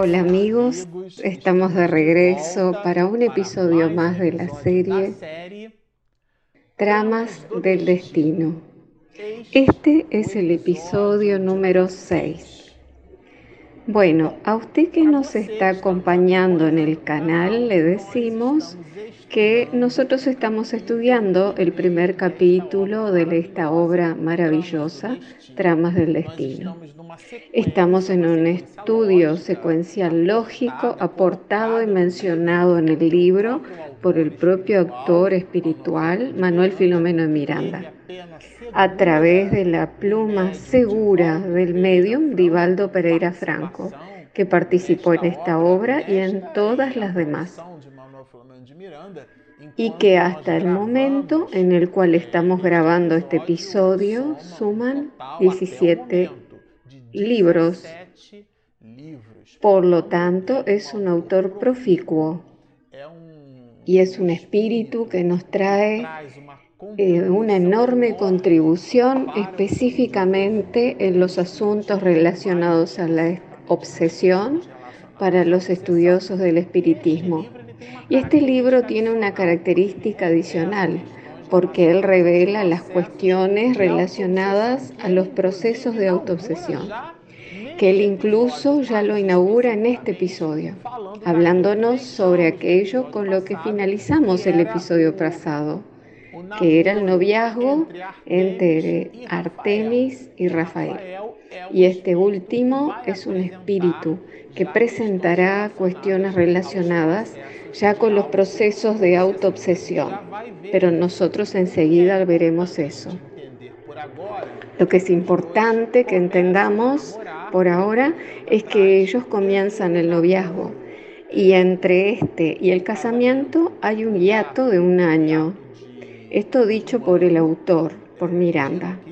Hola amigos, estamos de regreso para un episodio más de la serie Tramas del Destino. Este es el episodio número 6. Bueno, a usted que nos está acompañando en el canal, le decimos que nosotros estamos estudiando el primer capítulo de esta obra maravillosa, Tramas del Destino. Estamos en un estudio secuencial lógico aportado y mencionado en el libro por el propio autor espiritual Manuel Filomeno de Miranda, a través de la pluma segura del medium Divaldo Pereira Franco, que participó en esta obra y en todas las demás y que hasta el momento en el cual estamos grabando este episodio suman 17 libros. Por lo tanto, es un autor proficuo y es un espíritu que nos trae eh, una enorme contribución específicamente en los asuntos relacionados a la obsesión para los estudiosos del espiritismo. Y este libro tiene una característica adicional, porque él revela las cuestiones relacionadas a los procesos de autoobsesión, que él incluso ya lo inaugura en este episodio, hablándonos sobre aquello con lo que finalizamos el episodio pasado, que era el noviazgo entre Artemis y Rafael. Y este último es un espíritu que presentará cuestiones relacionadas ya con los procesos de autoobsesión, pero nosotros enseguida veremos eso. Lo que es importante que entendamos por ahora es que ellos comienzan el noviazgo y entre este y el casamiento hay un hiato de un año. Esto dicho por el autor, por Miranda.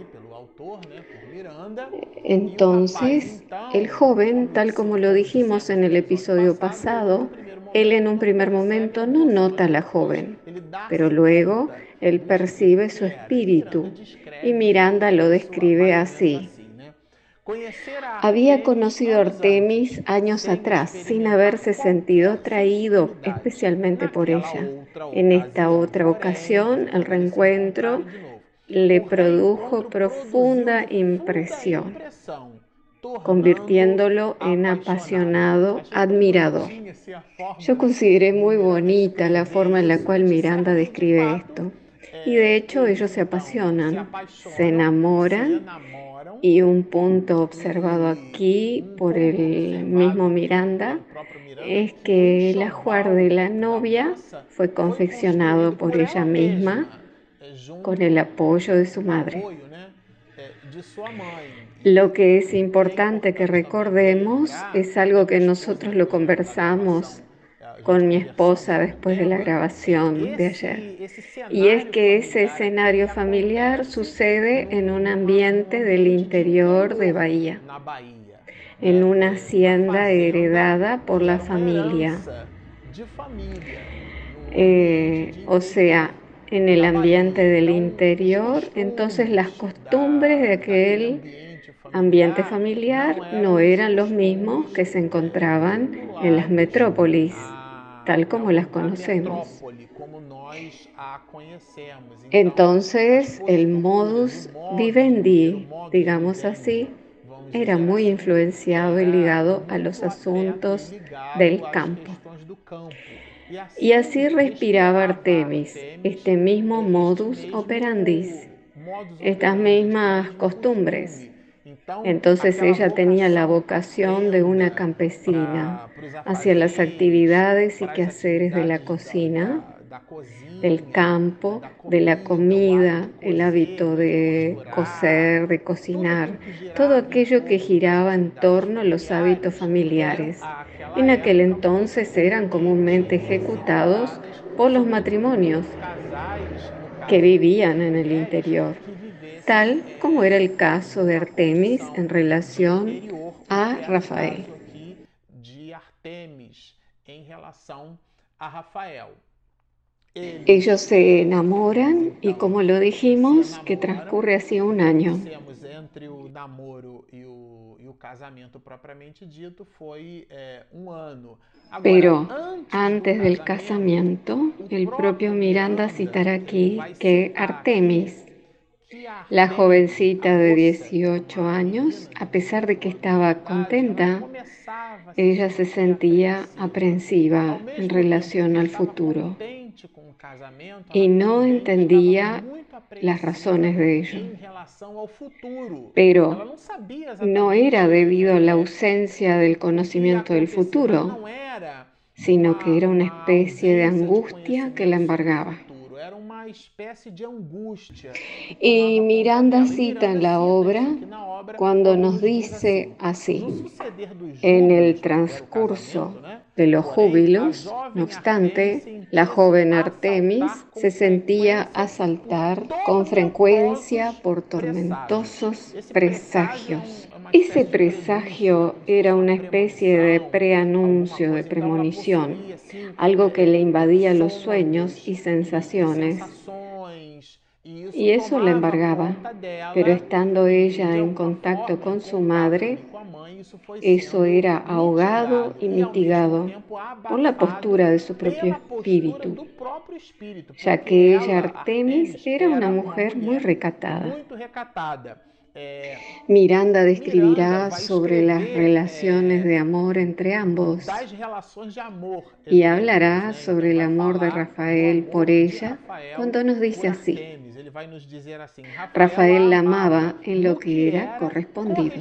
Entonces, el joven, tal como lo dijimos en el episodio pasado, él en un primer momento no nota a la joven, pero luego él percibe su espíritu y Miranda lo describe así. Había conocido a Artemis años atrás sin haberse sentido atraído especialmente por ella. En esta otra ocasión, el reencuentro le produjo profunda impresión convirtiéndolo en apasionado admirador. Yo consideré muy bonita la forma en la cual Miranda describe esto. Y de hecho ellos se apasionan, se enamoran y un punto observado aquí por el mismo Miranda es que el ajuar de la novia fue confeccionado por ella misma con el apoyo de su madre. Lo que es importante que recordemos es algo que nosotros lo conversamos con mi esposa después de la grabación de ayer. Y es que ese escenario familiar sucede en un ambiente del interior de Bahía, en una hacienda heredada por la familia. Eh, o sea, en el ambiente del interior, entonces las costumbres de aquel ambiente familiar no eran los mismos que se encontraban en las metrópolis, tal como las conocemos. Entonces, el modus vivendi, digamos así, era muy influenciado y ligado a los asuntos del campo. Y así respiraba Artemis, este mismo modus operandi, estas mismas costumbres. Entonces ella tenía la vocación de una campesina hacia las actividades y quehaceres de la cocina, del campo, de la comida, el hábito de coser, de cocinar, todo aquello que giraba en torno a los hábitos familiares. En aquel entonces eran comúnmente ejecutados por los matrimonios que vivían en el interior tal como era el caso de Artemis en relación a Rafael. Ellos se enamoran y como lo dijimos, que transcurre así un año. Pero antes del casamiento, el propio Miranda citará aquí que Artemis, la jovencita de 18 años, a pesar de que estaba contenta, ella se sentía aprensiva en relación al futuro y no entendía las razones de ello. Pero no era debido a la ausencia del conocimiento del futuro, sino que era una especie de angustia que la embargaba. Y Miranda cita en la obra cuando nos dice así, en el transcurso de los júbilos, no obstante, la joven Artemis se sentía asaltar con frecuencia por tormentosos presagios. Ese presagio era una especie de preanuncio, de premonición, algo que le invadía los sueños y sensaciones y eso la embargaba, pero estando ella en contacto con su madre, eso era ahogado y mitigado por la postura de su propio espíritu, ya que ella, Artemis, era una mujer muy recatada. Miranda describirá sobre las relaciones de amor entre ambos y hablará sobre el amor de Rafael por ella cuando nos dice así. Rafael la amaba en lo que era correspondido.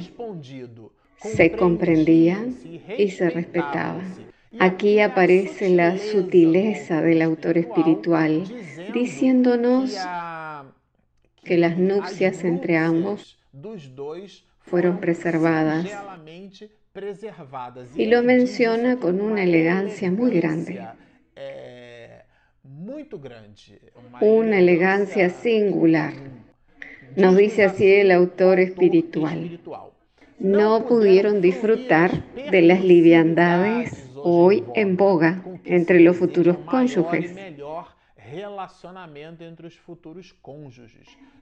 Se comprendían y se respetaban. Aquí aparece la sutileza del autor espiritual, diciéndonos que las nupcias entre ambos fueron preservadas y lo menciona con una elegancia muy grande. Una elegancia singular. Nos dice así el autor espiritual. No pudieron disfrutar de las liviandades hoy en boga entre los futuros cónyuges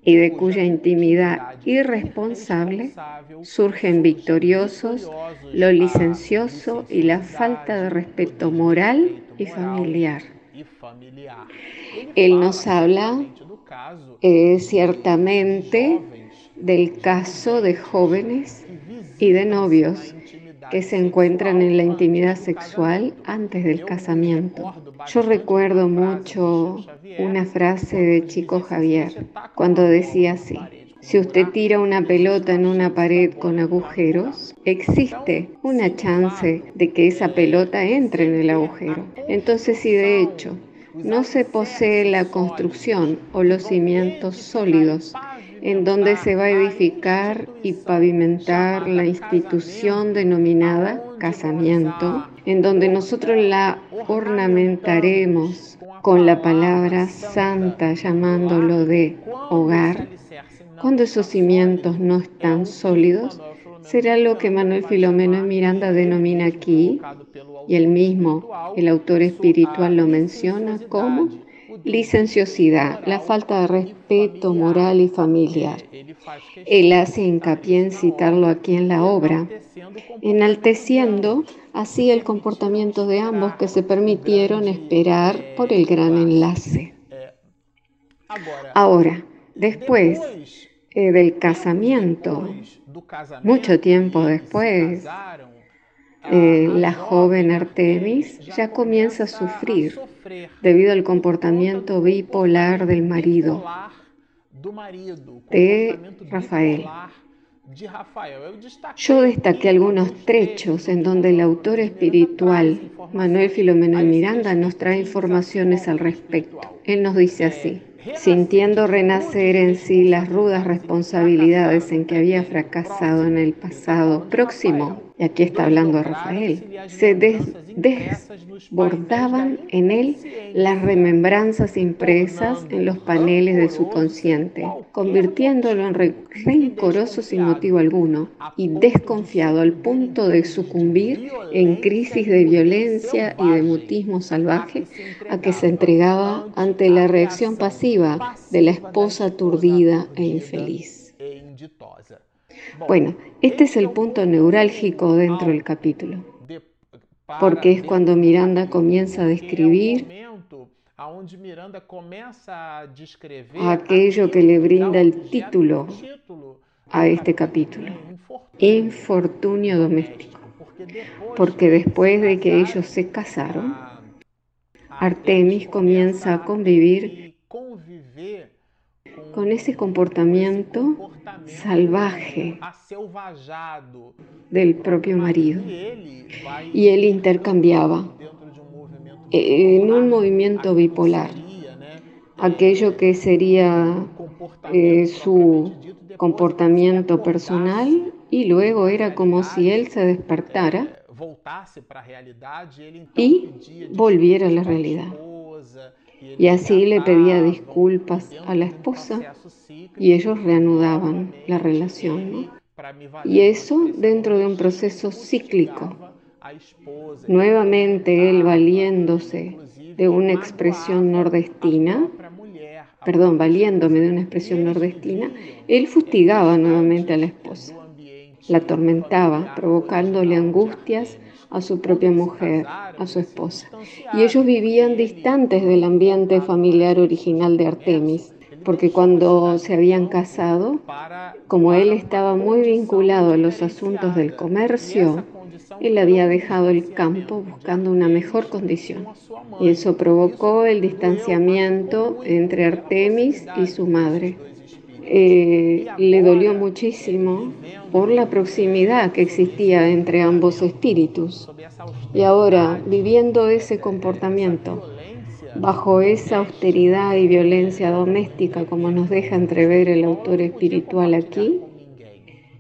y de cuya intimidad irresponsable surgen victoriosos lo licencioso y la falta de respeto moral y familiar. Él nos habla eh, ciertamente del caso de jóvenes y de novios que se encuentran en la intimidad sexual antes del casamiento. Yo recuerdo mucho una frase de Chico Javier cuando decía así, si usted tira una pelota en una pared con agujeros, existe una chance de que esa pelota entre en el agujero. Entonces, si de hecho no se posee la construcción o los cimientos sólidos en donde se va a edificar y pavimentar la institución denominada casamiento, en donde nosotros la ornamentaremos con la palabra santa llamándolo de hogar, cuando esos cimientos no están sólidos, será lo que Manuel Filomeno Miranda denomina aquí, y el mismo, el autor espiritual lo menciona como licenciosidad, la falta de respeto moral y familiar. Él hace hincapié en citarlo aquí en la obra, enalteciendo así el comportamiento de ambos que se permitieron esperar por el gran enlace. Ahora, después eh, del casamiento, mucho tiempo después, eh, la joven Artemis ya comienza a sufrir debido al comportamiento bipolar del marido de Rafael. Yo destaqué algunos trechos en donde el autor espiritual, Manuel Filomeno Miranda, nos trae informaciones al respecto. Él nos dice así sintiendo renacer en sí las rudas responsabilidades en que había fracasado en el pasado próximo, y aquí está hablando Rafael, se desbordaban en él las remembranzas impresas en los paneles de su consciente, convirtiéndolo en rencoroso sin motivo alguno y desconfiado al punto de sucumbir en crisis de violencia y de mutismo salvaje a que se entregaba ante la reacción pasiva de la esposa aturdida e infeliz. Bueno, este es el punto neurálgico dentro del capítulo, porque es cuando Miranda comienza a describir aquello que le brinda el título a este capítulo, infortunio doméstico, porque después de que ellos se casaron, Artemis comienza a convivir con ese comportamiento salvaje del propio marido. Y él intercambiaba en un movimiento bipolar aquello que sería eh, su comportamiento personal y luego era como si él se despertara y volviera a la realidad. Y así le pedía disculpas a la esposa y ellos reanudaban la relación. Y eso dentro de un proceso cíclico. Nuevamente él valiéndose de una expresión nordestina, perdón, valiéndome de una expresión nordestina, él fustigaba nuevamente a la esposa, la atormentaba, provocándole angustias a su propia mujer, a su esposa. Y ellos vivían distantes del ambiente familiar original de Artemis, porque cuando se habían casado, como él estaba muy vinculado a los asuntos del comercio, él había dejado el campo buscando una mejor condición. Y eso provocó el distanciamiento entre Artemis y su madre. Eh, le dolió muchísimo por la proximidad que existía entre ambos espíritus. Y ahora, viviendo ese comportamiento, bajo esa austeridad y violencia doméstica, como nos deja entrever el autor espiritual aquí,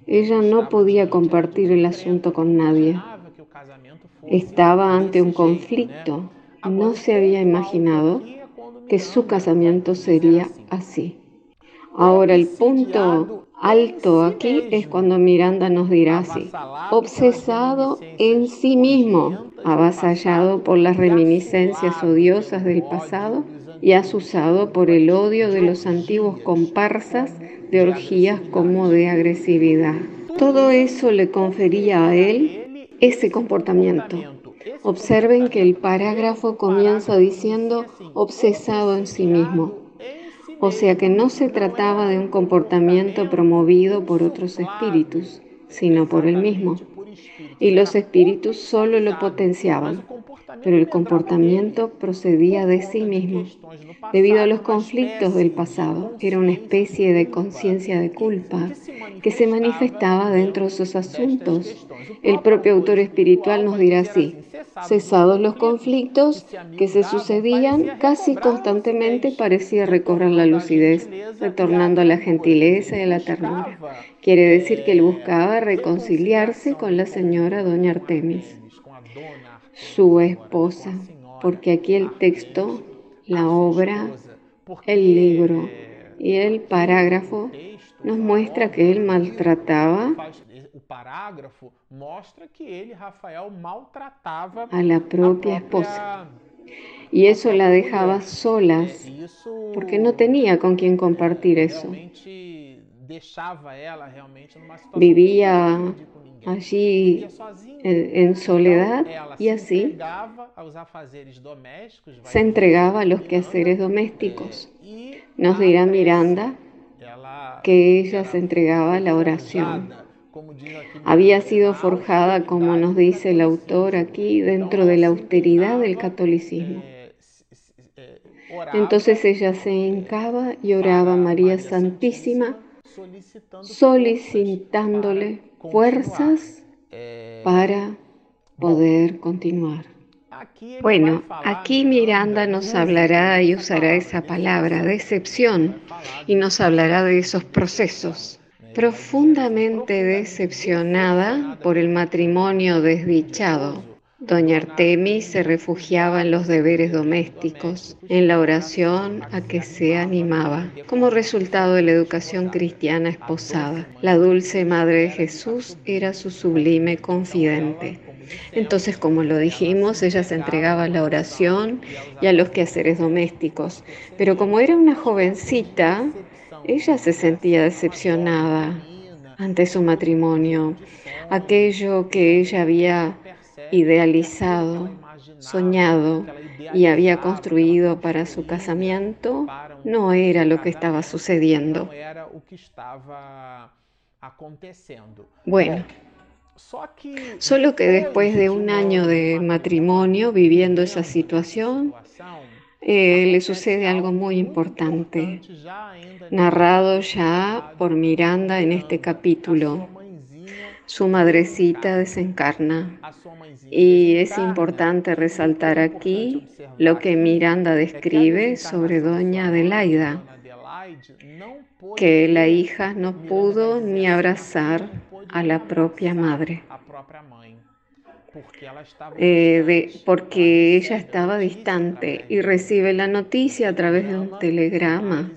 ella no podía compartir el asunto con nadie. Estaba ante un conflicto. No se había imaginado que su casamiento sería así. Ahora el punto alto aquí es cuando Miranda nos dirá así, obsesado en sí mismo, avasallado por las reminiscencias odiosas del pasado y asusado por el odio de los antiguos comparsas de orgías como de agresividad. Todo eso le confería a él ese comportamiento. Observen que el parágrafo comienza diciendo obsesado en sí mismo. O sea que no se trataba de un comportamiento promovido por otros espíritus, sino por él mismo. Y los espíritus solo lo potenciaban, pero el comportamiento procedía de sí mismo. Debido a los conflictos del pasado, era una especie de conciencia de culpa que se manifestaba dentro de sus asuntos. El propio autor espiritual nos dirá así, cesados los conflictos que se sucedían, casi constantemente parecía recobrar la lucidez, retornando a la gentileza y a la ternura. Quiere decir que él buscaba reconciliarse con la señora doña Artemis su esposa, porque aquí el texto, la obra, el libro y el parágrafo nos muestra que él maltrataba a la propia esposa. Y eso la dejaba solas, porque no tenía con quien compartir eso. Vivía allí en soledad y así se entregaba a los quehaceres domésticos. Nos dirá Miranda que ella se entregaba a la oración. Había sido forjada, como nos dice el autor aquí, dentro de la austeridad del catolicismo. Entonces ella se hincaba y oraba a María Santísima, solicitándole fuerzas para poder continuar. Bueno, aquí Miranda nos hablará y usará esa palabra, decepción, y nos hablará de esos procesos. Profundamente decepcionada por el matrimonio desdichado, Doña Artemis se refugiaba en los deberes domésticos, en la oración a que se animaba. Como resultado de la educación cristiana esposada, la dulce Madre de Jesús era su sublime confidente. Entonces, como lo dijimos, ella se entregaba a la oración y a los quehaceres domésticos. Pero como era una jovencita, Ella se sentía decepcionada ante su matrimonio, aquello que ella había idealizado, soñado y había construido para su casamiento no era lo que estaba sucediendo. Bueno, solo que después de un año de matrimonio viviendo esa situación, eh, le sucede algo muy importante, narrado ya por Miranda en este capítulo. Su madrecita desencarna. Y es importante resaltar aquí lo que Miranda describe sobre doña Adelaida, que la hija no pudo ni abrazar a la propia madre. Eh, porque ella estaba distante y recibe la noticia a través de un telegrama,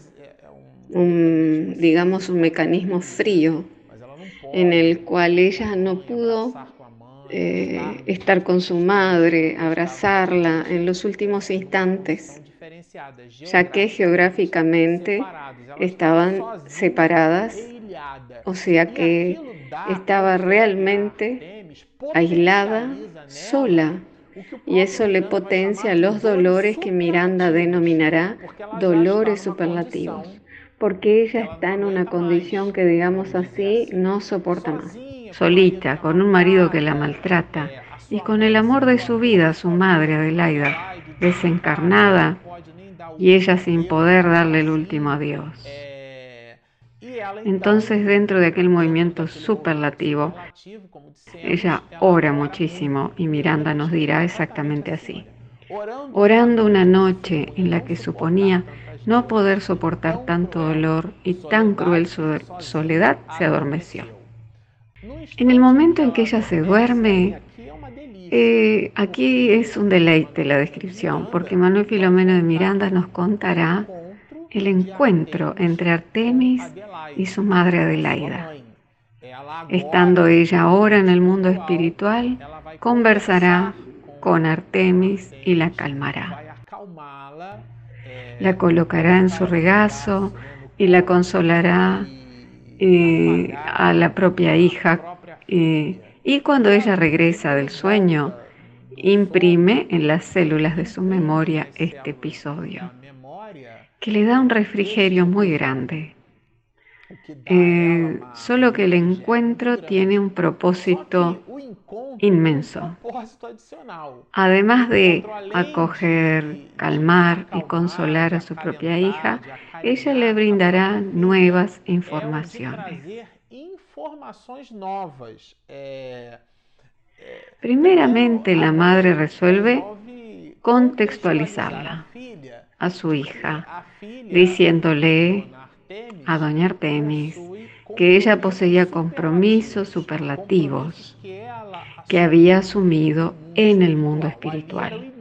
un, digamos un mecanismo frío, en el cual ella no pudo eh, estar con su madre, abrazarla en los últimos instantes, ya que geográficamente estaban separadas, o sea que estaba realmente aislada, sola, y eso le potencia los dolores que Miranda denominará dolores superlativos, porque ella está en una condición que, digamos así, no soporta más. Solita, con un marido que la maltrata, y con el amor de su vida, su madre Adelaida, desencarnada, y ella sin poder darle el último adiós. Entonces, dentro de aquel movimiento superlativo, ella ora muchísimo y Miranda nos dirá exactamente así. Orando una noche en la que suponía no poder soportar tanto dolor y tan cruel soledad, se adormeció. En el momento en que ella se duerme, eh, aquí es un deleite la descripción, porque Manuel Filomeno de Miranda nos contará el encuentro entre Artemis y su madre Adelaida. Estando ella ahora en el mundo espiritual, conversará con Artemis y la calmará. La colocará en su regazo y la consolará eh, a la propia hija. Eh, y cuando ella regresa del sueño, imprime en las células de su memoria este episodio que le da un refrigerio muy grande. Eh, solo que el encuentro tiene un propósito inmenso. Además de acoger, calmar y consolar a su propia hija, ella le brindará nuevas informaciones. Primeramente, la madre resuelve contextualizarla a su hija, diciéndole a doña Artemis que ella poseía compromisos superlativos que había asumido en el mundo espiritual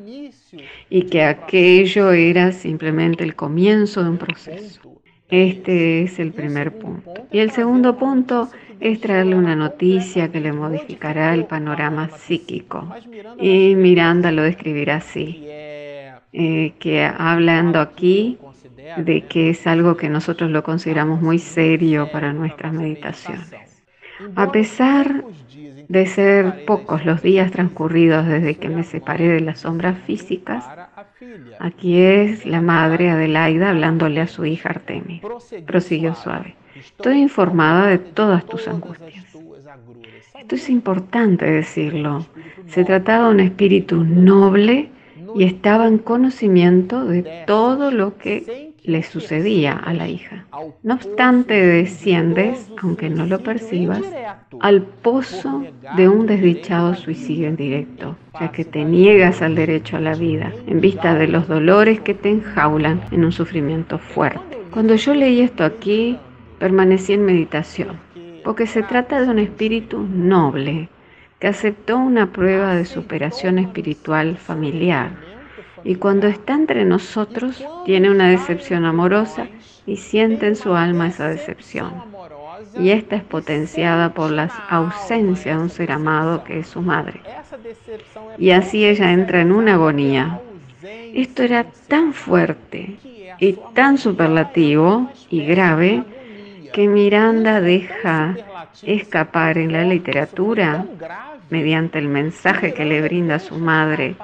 y que aquello era simplemente el comienzo de un proceso. Este es el primer punto. Y el segundo punto es traerle una noticia que le modificará el panorama psíquico. Y Miranda lo describirá así. Eh, que hablando aquí de que es algo que nosotros lo consideramos muy serio para nuestras meditaciones. A pesar de ser pocos los días transcurridos desde que me separé de las sombras físicas, aquí es la madre Adelaida hablándole a su hija Artemis. Prosiguió suave. Estoy informada de todas tus angustias. Esto es importante decirlo. Se trataba de un espíritu noble y estaba en conocimiento de todo lo que le sucedía a la hija. No obstante, desciendes, aunque no lo percibas, al pozo de un desdichado suicidio en directo, ya que te niegas al derecho a la vida, en vista de los dolores que te enjaulan en un sufrimiento fuerte. Cuando yo leí esto aquí, permanecí en meditación, porque se trata de un espíritu noble, que aceptó una prueba de superación espiritual familiar y cuando está entre nosotros tiene una decepción amorosa y siente en su alma esa decepción. Y esta es potenciada por la ausencia de un ser amado que es su madre. Y así ella entra en una agonía. Esto era tan fuerte y tan superlativo y grave que Miranda deja escapar en la literatura, mediante el mensaje que le brinda su madre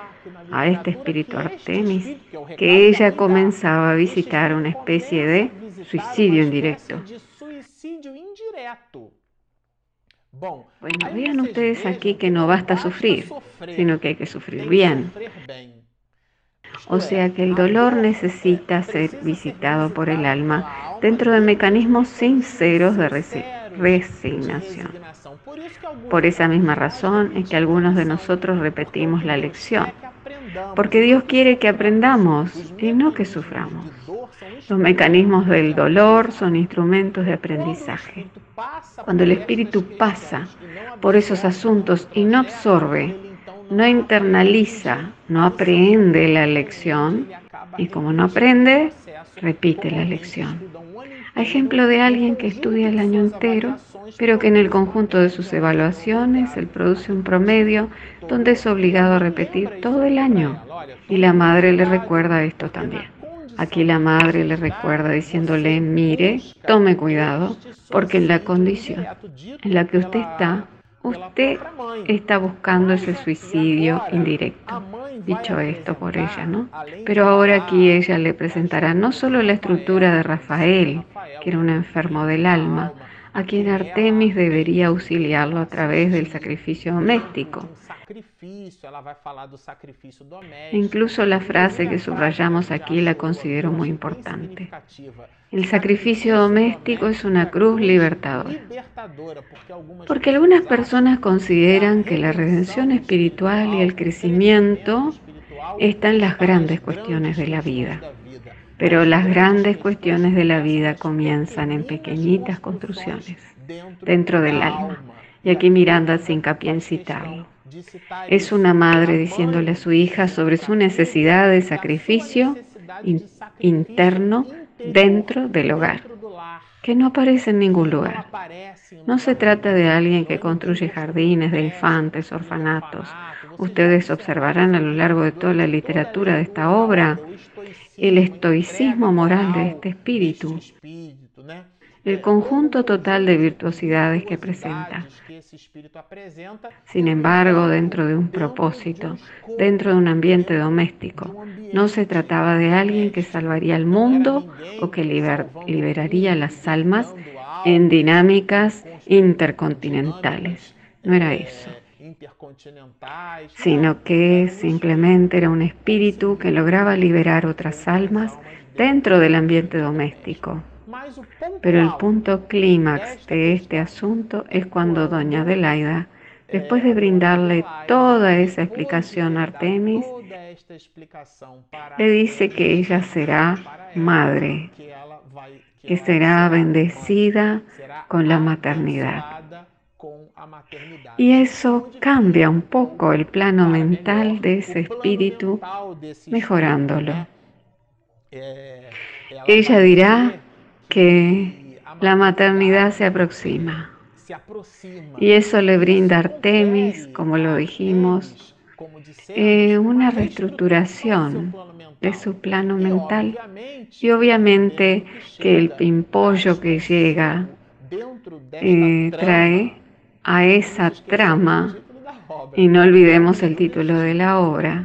a este espíritu Artemis, que ella comenzaba a visitar una especie de suicidio indirecto. Bueno, vean ustedes aquí que no basta sufrir, sino que hay que sufrir bien. O sea que el dolor necesita ser visitado por el alma dentro de mecanismos sinceros de resignación. Por esa misma razón es que algunos de nosotros repetimos la lección, porque Dios quiere que aprendamos y no que suframos. Los mecanismos del dolor son instrumentos de aprendizaje. Cuando el espíritu pasa por esos asuntos y no absorbe, no internaliza, no aprende la lección, y como no aprende, repite la lección. ejemplo de alguien que estudia el año entero, pero que en el conjunto de sus evaluaciones él produce un promedio donde es obligado a repetir todo el año. Y la madre le recuerda esto también. Aquí la madre le recuerda diciéndole, mire, tome cuidado, porque en la condición en la que usted está, usted está buscando ese suicidio indirecto. Dicho esto por ella, ¿no? Pero ahora aquí ella le presentará no solo la estructura de Rafael, que era un enfermo del alma, a quien Artemis debería auxiliarlo a través del sacrificio doméstico. Incluso la frase que subrayamos aquí la considero muy importante. El sacrificio doméstico es una cruz libertadora. Porque algunas personas consideran que la redención espiritual y el crecimiento están las grandes cuestiones de la vida. Pero las grandes cuestiones de la vida comienzan en pequeñitas construcciones dentro del alma. Y aquí Miranda hace hincapié en citarlo. Es una madre diciéndole a su hija sobre su necesidad de sacrificio interno dentro del hogar, que no aparece en ningún lugar. No se trata de alguien que construye jardines de infantes, orfanatos. Ustedes observarán a lo largo de toda la literatura de esta obra el estoicismo moral de este espíritu, el conjunto total de virtuosidades que presenta. Sin embargo, dentro de un propósito, dentro de un ambiente doméstico, no se trataba de alguien que salvaría el mundo o que liberaría las almas en dinámicas intercontinentales. No era eso sino que simplemente era un espíritu que lograba liberar otras almas dentro del ambiente doméstico. Pero el punto clímax de este asunto es cuando doña Adelaida, después de brindarle toda esa explicación a Artemis, le dice que ella será madre, que será bendecida con la maternidad. Y eso cambia un poco el plano mental de ese espíritu, mejorándolo. Ella dirá que la maternidad se aproxima. Y eso le brinda a Artemis, como lo dijimos, eh, una reestructuración de su plano mental. Y obviamente que el pimpollo que llega eh, trae a esa trama, y no olvidemos el título de la obra,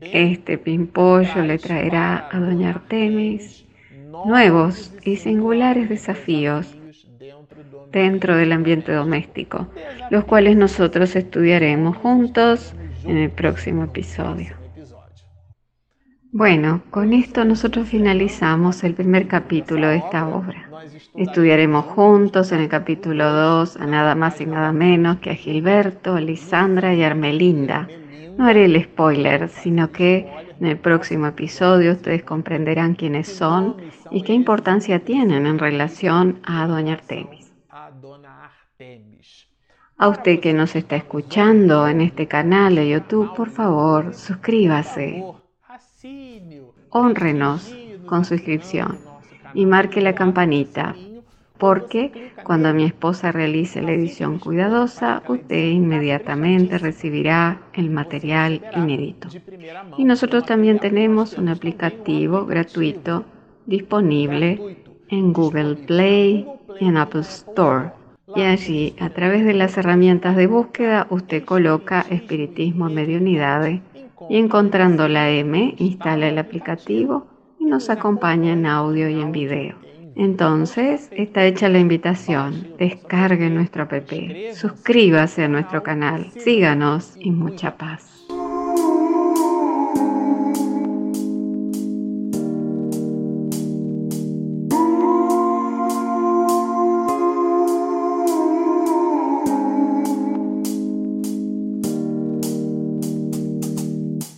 este pimpollo le traerá a doña Artemis nuevos y singulares desafíos dentro del ambiente doméstico, los cuales nosotros estudiaremos juntos en el próximo episodio. Bueno, con esto nosotros finalizamos el primer capítulo de esta obra. Estudiaremos juntos en el capítulo 2 a nada más y nada menos que a Gilberto, Lisandra y Armelinda. No haré el spoiler, sino que en el próximo episodio ustedes comprenderán quiénes son y qué importancia tienen en relación a Doña Artemis. A usted que nos está escuchando en este canal de YouTube, por favor, suscríbase. Honrenos con suscripción y marque la campanita, porque cuando mi esposa realice la edición cuidadosa, usted inmediatamente recibirá el material inédito. Y nosotros también tenemos un aplicativo gratuito disponible en Google Play y en Apple Store. Y allí, a través de las herramientas de búsqueda, usted coloca Espiritismo Mediunidades y encontrando la M, instala el aplicativo y nos acompaña en audio y en video. Entonces, está hecha la invitación. Descargue nuestro app, suscríbase a nuestro canal, síganos y mucha paz.